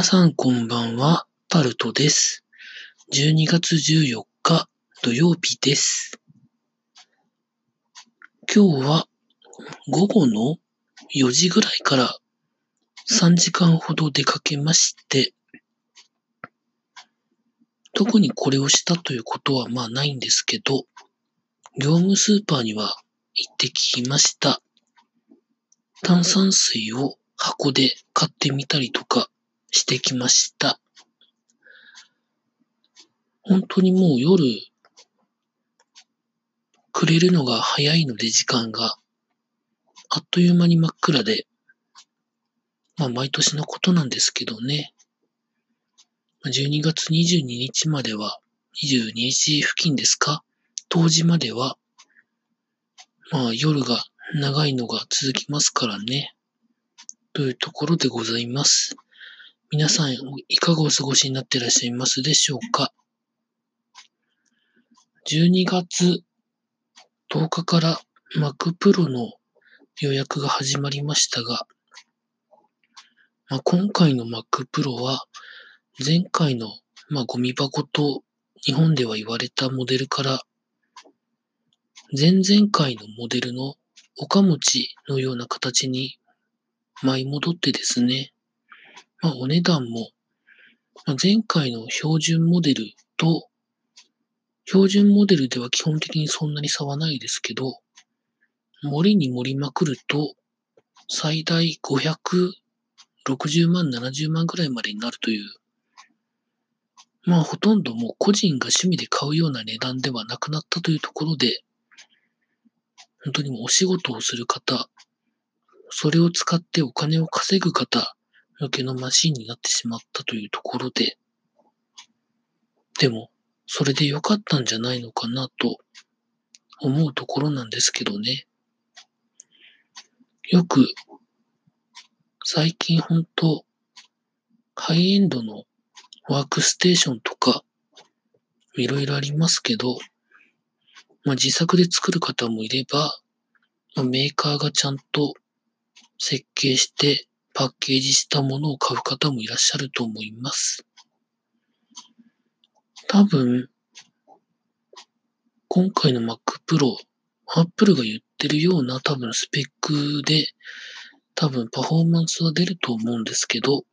皆さんこんばんは、タルトです。12月14日土曜日です。今日は午後の4時ぐらいから3時間ほど出かけまして、特にこれをしたということはまあないんですけど、業務スーパーには行ってきました。炭酸水を箱で買ってみたりとか、してきました。本当にもう夜、暮れるのが早いので時間が、あっという間に真っ暗で、まあ毎年のことなんですけどね。12月22日までは、22日付近ですか？当時までは、まあ夜が長いのが続きますからね。というところでございます。皆さん、いかがお過ごしになっていらっしゃいますでしょうか ?12 月10日から Mac Pro の予約が始まりましたが、まあ、今回の Mac Pro は前回の、まあ、ゴミ箱と日本では言われたモデルから前々回のモデルの岡持ちのような形に舞い戻ってですね、まあ、お値段も、まあ、前回の標準モデルと、標準モデルでは基本的にそんなに差はないですけど、盛りに盛りまくると、最大560万、70万ぐらいまでになるという、まあほとんどもう個人が趣味で買うような値段ではなくなったというところで、本当にもうお仕事をする方、それを使ってお金を稼ぐ方、向けのマシンになってしまったというところで、でも、それで良かったんじゃないのかなと思うところなんですけどね。よく、最近ほんと、ハイエンドのワークステーションとか、いろいろありますけど、まあ、自作で作る方もいれば、まあ、メーカーがちゃんと設計してパッケージしたものを買う方もいらっしゃると思います。多分、今回の Mac Pro、Apple が言ってるような多分スペックで、多分パフォーマンスは出ると思うんですけど、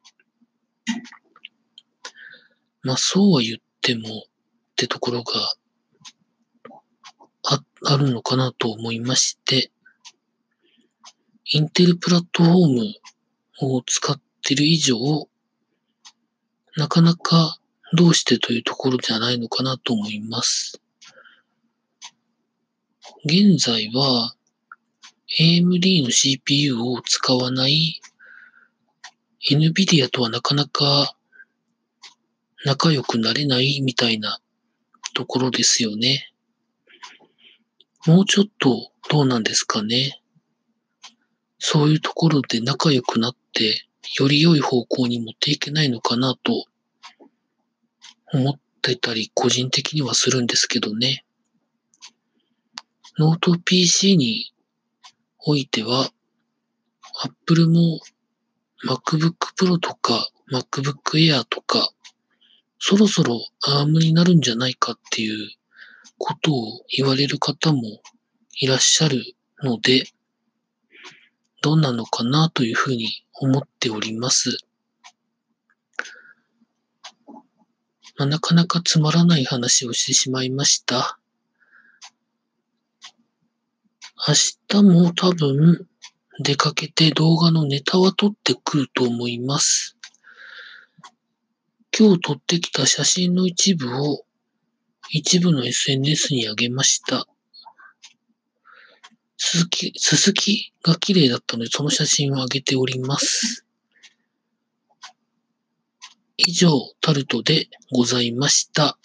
まあそうは言ってもってところがああるのかなと思いまして、インテルプラットフォームを使ってる以上、なかなかどうしてというところじゃないのかなと思います。現在は AMD の CPU を使わない NVIDIA とはなかなか仲良くなれないみたいなところですよね。もうちょっとどうなんですかね。そういうところで仲良くなっ、より良い方向に持っていけないのかなと思ってたり、個人的にはするんですけどね。ノート PC においては、Apple も MacBook Pro とか MacBook Air とか、そろそろ ARM になるんじゃないかっていうことを言われる方もいらっしゃるので、どんなのかなというふうに思っております。まあ、なかなかつまらない話をしてしまいました。明日も多分出かけて動画のネタは撮ってくると思います。今日撮ってきた写真の一部を一部の SNS に上げました。すすき、すすきが綺麗だったので、その写真を上げております。以上、タルトでございました。